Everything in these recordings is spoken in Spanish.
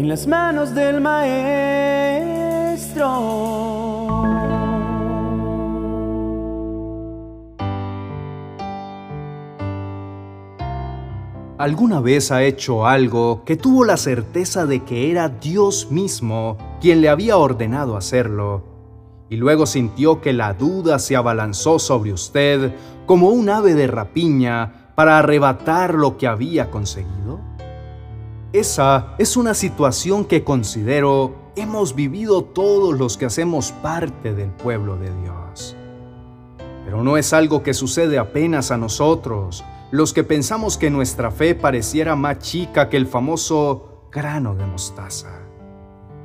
en las manos del Maestro. ¿Alguna vez ha hecho algo que tuvo la certeza de que era Dios mismo quien le había ordenado hacerlo, y luego sintió que la duda se abalanzó sobre usted como un ave de rapiña para arrebatar lo que había conseguido? Esa es una situación que considero hemos vivido todos los que hacemos parte del pueblo de Dios. Pero no es algo que sucede apenas a nosotros, los que pensamos que nuestra fe pareciera más chica que el famoso grano de mostaza.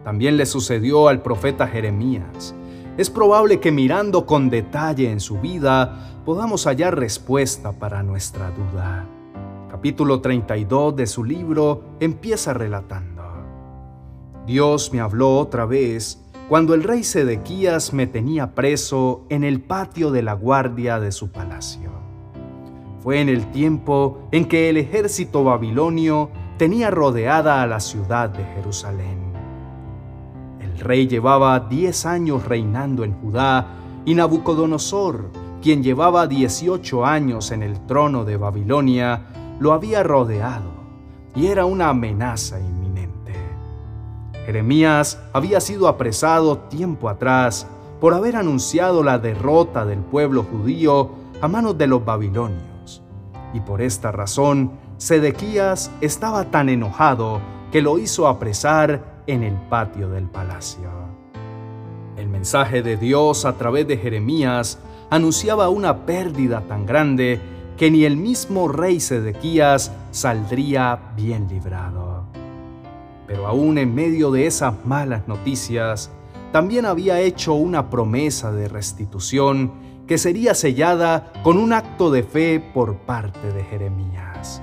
También le sucedió al profeta Jeremías. Es probable que mirando con detalle en su vida podamos hallar respuesta para nuestra duda. Capítulo 32 de su libro empieza relatando. Dios me habló otra vez cuando el rey Sedequías me tenía preso en el patio de la guardia de su palacio fue en el tiempo en que el ejército babilonio tenía rodeada a la ciudad de Jerusalén. El rey llevaba diez años reinando en Judá y Nabucodonosor, quien llevaba dieciocho años en el trono de Babilonia, lo había rodeado y era una amenaza inminente. Jeremías había sido apresado tiempo atrás por haber anunciado la derrota del pueblo judío a manos de los babilonios y por esta razón Sedequías estaba tan enojado que lo hizo apresar en el patio del palacio. El mensaje de Dios a través de Jeremías anunciaba una pérdida tan grande que ni el mismo rey Sedequías saldría bien librado. Pero aún en medio de esas malas noticias, también había hecho una promesa de restitución que sería sellada con un acto de fe por parte de Jeremías.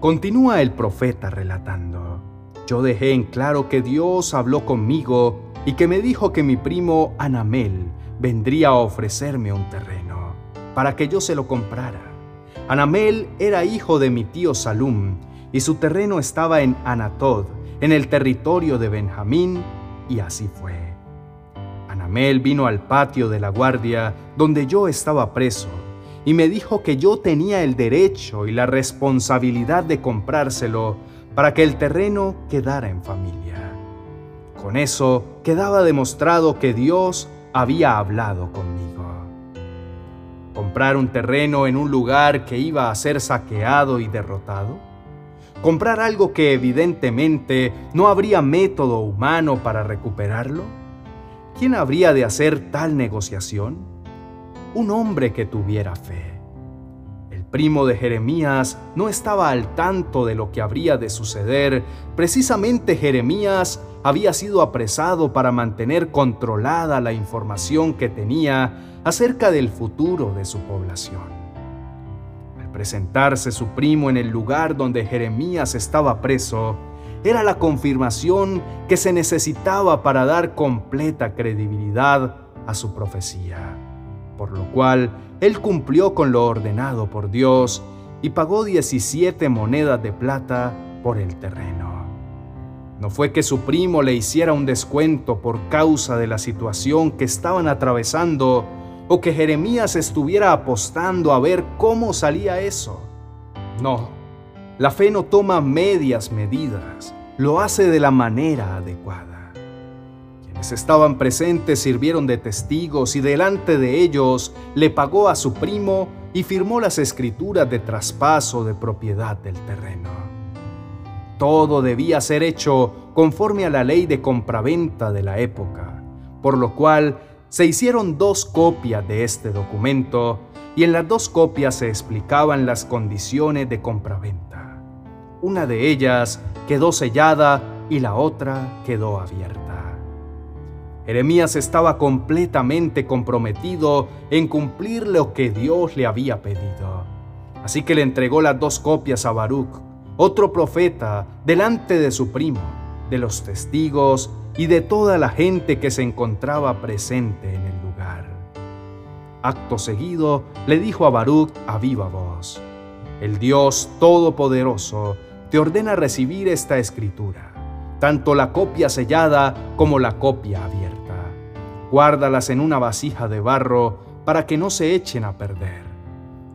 Continúa el profeta relatando, yo dejé en claro que Dios habló conmigo y que me dijo que mi primo Anamel vendría a ofrecerme un terreno para que yo se lo comprara. Anamel era hijo de mi tío Salum y su terreno estaba en Anatod, en el territorio de Benjamín, y así fue. Anamel vino al patio de la guardia donde yo estaba preso y me dijo que yo tenía el derecho y la responsabilidad de comprárselo para que el terreno quedara en familia. Con eso quedaba demostrado que Dios había hablado conmigo. ¿Comprar un terreno en un lugar que iba a ser saqueado y derrotado? ¿Comprar algo que evidentemente no habría método humano para recuperarlo? ¿quién habría de hacer tal negociación? Un hombre que tuviera fe. Primo de Jeremías no estaba al tanto de lo que habría de suceder. Precisamente Jeremías había sido apresado para mantener controlada la información que tenía acerca del futuro de su población. Al presentarse su primo en el lugar donde Jeremías estaba preso, era la confirmación que se necesitaba para dar completa credibilidad a su profecía, por lo cual él cumplió con lo ordenado por Dios y pagó 17 monedas de plata por el terreno. No fue que su primo le hiciera un descuento por causa de la situación que estaban atravesando o que Jeremías estuviera apostando a ver cómo salía eso. No, la fe no toma medias medidas, lo hace de la manera adecuada. Estaban presentes sirvieron de testigos y delante de ellos le pagó a su primo y firmó las escrituras de traspaso de propiedad del terreno. Todo debía ser hecho conforme a la ley de compraventa de la época, por lo cual se hicieron dos copias de este documento y en las dos copias se explicaban las condiciones de compraventa. Una de ellas quedó sellada y la otra quedó abierta. Jeremías estaba completamente comprometido en cumplir lo que Dios le había pedido. Así que le entregó las dos copias a Baruch, otro profeta, delante de su primo, de los testigos y de toda la gente que se encontraba presente en el lugar. Acto seguido le dijo a Baruch a viva voz, el Dios Todopoderoso te ordena recibir esta escritura. tanto la copia sellada como la copia abierta. Guárdalas en una vasija de barro para que no se echen a perder.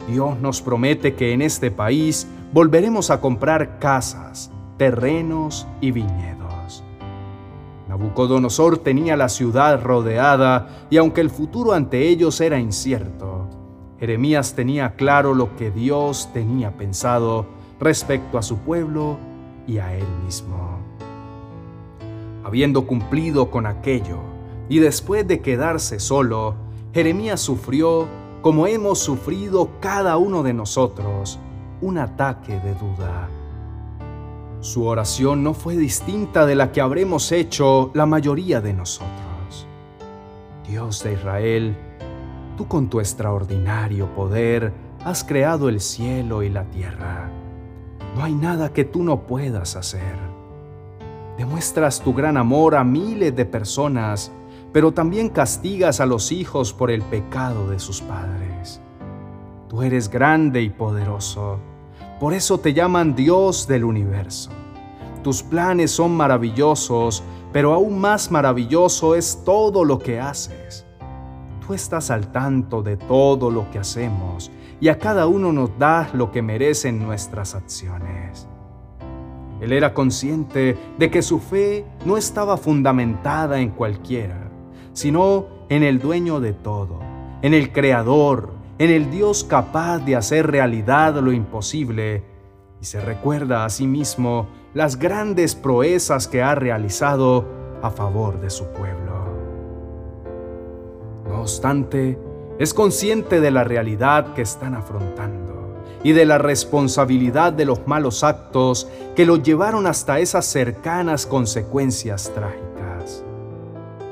Dios nos promete que en este país volveremos a comprar casas, terrenos y viñedos. Nabucodonosor tenía la ciudad rodeada y aunque el futuro ante ellos era incierto, Jeremías tenía claro lo que Dios tenía pensado respecto a su pueblo y a él mismo. Habiendo cumplido con aquello, y después de quedarse solo, Jeremías sufrió, como hemos sufrido cada uno de nosotros, un ataque de duda. Su oración no fue distinta de la que habremos hecho la mayoría de nosotros. Dios de Israel, tú con tu extraordinario poder has creado el cielo y la tierra. No hay nada que tú no puedas hacer. Demuestras tu gran amor a miles de personas pero también castigas a los hijos por el pecado de sus padres. Tú eres grande y poderoso, por eso te llaman Dios del universo. Tus planes son maravillosos, pero aún más maravilloso es todo lo que haces. Tú estás al tanto de todo lo que hacemos y a cada uno nos das lo que merecen nuestras acciones. Él era consciente de que su fe no estaba fundamentada en cualquiera, sino en el dueño de todo, en el Creador, en el Dios capaz de hacer realidad lo imposible, y se recuerda a sí mismo las grandes proezas que ha realizado a favor de su pueblo. No obstante, es consciente de la realidad que están afrontando y de la responsabilidad de los malos actos que lo llevaron hasta esas cercanas consecuencias trágicas.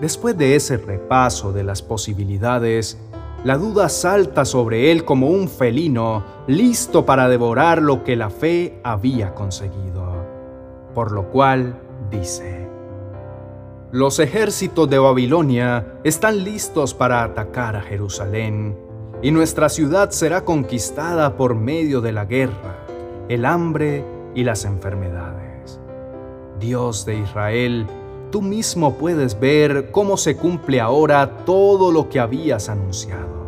Después de ese repaso de las posibilidades, la duda salta sobre él como un felino listo para devorar lo que la fe había conseguido. Por lo cual dice, los ejércitos de Babilonia están listos para atacar a Jerusalén, y nuestra ciudad será conquistada por medio de la guerra, el hambre y las enfermedades. Dios de Israel, tú mismo puedes ver cómo se cumple ahora todo lo que habías anunciado.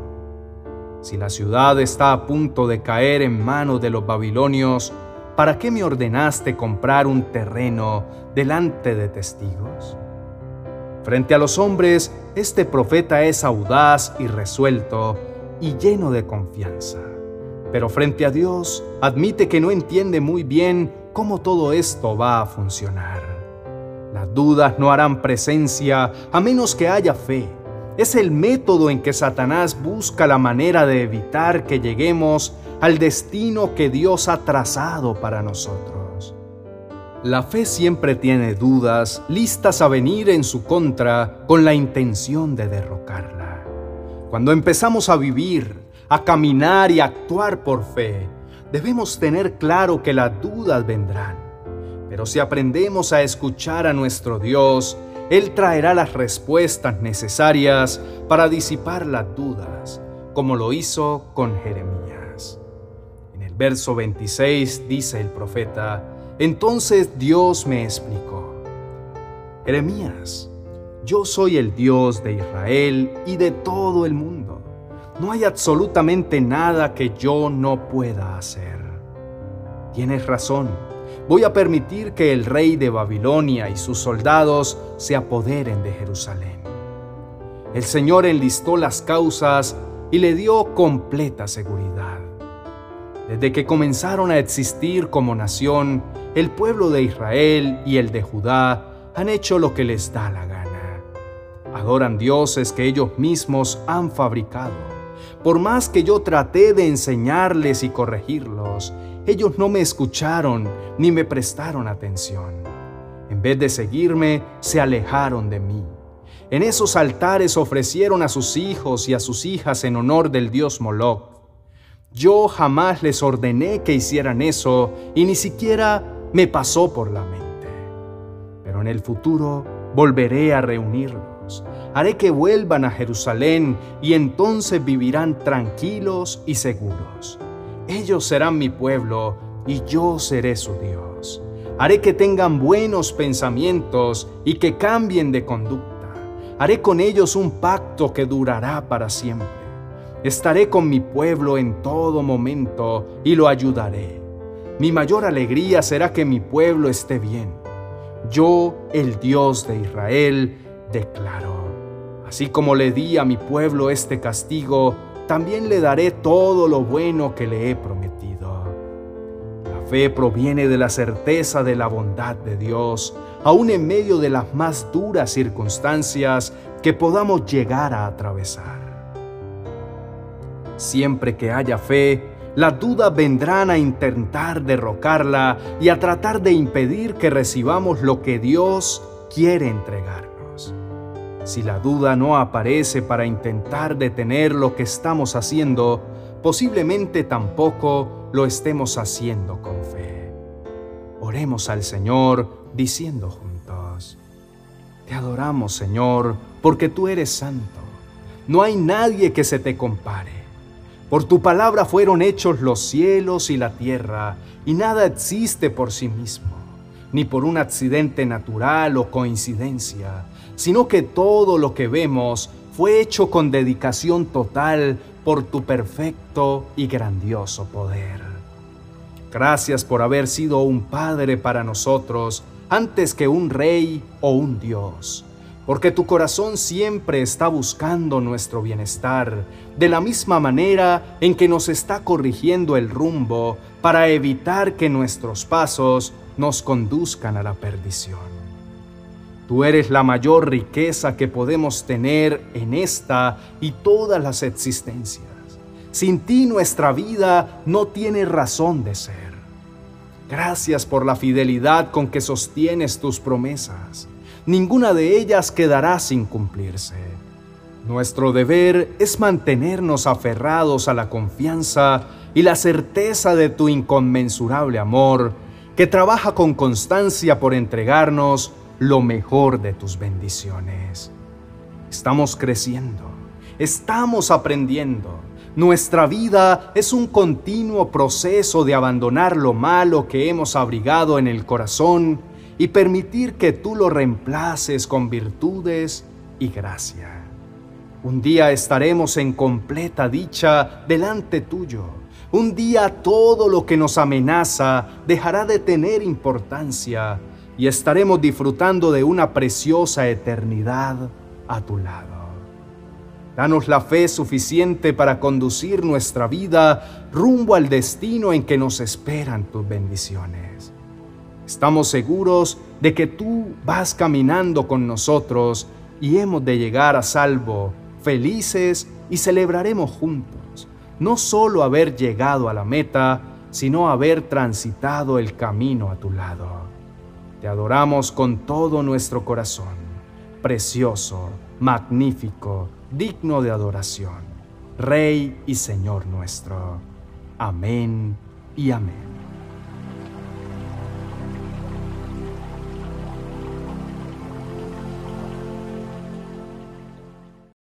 Si la ciudad está a punto de caer en manos de los babilonios, ¿para qué me ordenaste comprar un terreno delante de testigos? Frente a los hombres, este profeta es audaz y resuelto y lleno de confianza. Pero frente a Dios, admite que no entiende muy bien cómo todo esto va a funcionar. Las dudas no harán presencia a menos que haya fe. Es el método en que Satanás busca la manera de evitar que lleguemos al destino que Dios ha trazado para nosotros. La fe siempre tiene dudas listas a venir en su contra con la intención de derrocarla. Cuando empezamos a vivir, a caminar y a actuar por fe, debemos tener claro que las dudas vendrán pero si aprendemos a escuchar a nuestro Dios, Él traerá las respuestas necesarias para disipar las dudas, como lo hizo con Jeremías. En el verso 26 dice el profeta, entonces Dios me explicó, Jeremías, yo soy el Dios de Israel y de todo el mundo. No hay absolutamente nada que yo no pueda hacer. Tienes razón voy a permitir que el rey de Babilonia y sus soldados se apoderen de Jerusalén. El Señor enlistó las causas y le dio completa seguridad. Desde que comenzaron a existir como nación, el pueblo de Israel y el de Judá han hecho lo que les da la gana. Adoran dioses que ellos mismos han fabricado. Por más que yo traté de enseñarles y corregirlos, ellos no me escucharon ni me prestaron atención. En vez de seguirme, se alejaron de mí. En esos altares ofrecieron a sus hijos y a sus hijas en honor del dios Moloch. Yo jamás les ordené que hicieran eso y ni siquiera me pasó por la mente. Pero en el futuro volveré a reunirlos. Haré que vuelvan a Jerusalén y entonces vivirán tranquilos y seguros. Ellos serán mi pueblo y yo seré su Dios. Haré que tengan buenos pensamientos y que cambien de conducta. Haré con ellos un pacto que durará para siempre. Estaré con mi pueblo en todo momento y lo ayudaré. Mi mayor alegría será que mi pueblo esté bien. Yo, el Dios de Israel, declaro. Así como le di a mi pueblo este castigo, también le daré todo lo bueno que le he prometido. La fe proviene de la certeza de la bondad de Dios, aun en medio de las más duras circunstancias que podamos llegar a atravesar. Siempre que haya fe, las dudas vendrán a intentar derrocarla y a tratar de impedir que recibamos lo que Dios quiere entregarnos. Si la duda no aparece para intentar detener lo que estamos haciendo, posiblemente tampoco lo estemos haciendo con fe. Oremos al Señor diciendo juntos, Te adoramos Señor porque tú eres santo. No hay nadie que se te compare. Por tu palabra fueron hechos los cielos y la tierra, y nada existe por sí mismo, ni por un accidente natural o coincidencia, sino que todo lo que vemos fue hecho con dedicación total por tu perfecto y grandioso poder. Gracias por haber sido un Padre para nosotros antes que un Rey o un Dios porque tu corazón siempre está buscando nuestro bienestar, de la misma manera en que nos está corrigiendo el rumbo para evitar que nuestros pasos nos conduzcan a la perdición. Tú eres la mayor riqueza que podemos tener en esta y todas las existencias. Sin ti nuestra vida no tiene razón de ser. Gracias por la fidelidad con que sostienes tus promesas ninguna de ellas quedará sin cumplirse. Nuestro deber es mantenernos aferrados a la confianza y la certeza de tu inconmensurable amor, que trabaja con constancia por entregarnos lo mejor de tus bendiciones. Estamos creciendo, estamos aprendiendo. Nuestra vida es un continuo proceso de abandonar lo malo que hemos abrigado en el corazón y permitir que tú lo reemplaces con virtudes y gracia. Un día estaremos en completa dicha delante tuyo. Un día todo lo que nos amenaza dejará de tener importancia y estaremos disfrutando de una preciosa eternidad a tu lado. Danos la fe suficiente para conducir nuestra vida rumbo al destino en que nos esperan tus bendiciones. Estamos seguros de que tú vas caminando con nosotros y hemos de llegar a salvo, felices y celebraremos juntos, no solo haber llegado a la meta, sino haber transitado el camino a tu lado. Te adoramos con todo nuestro corazón, precioso, magnífico, digno de adoración, Rey y Señor nuestro. Amén y amén.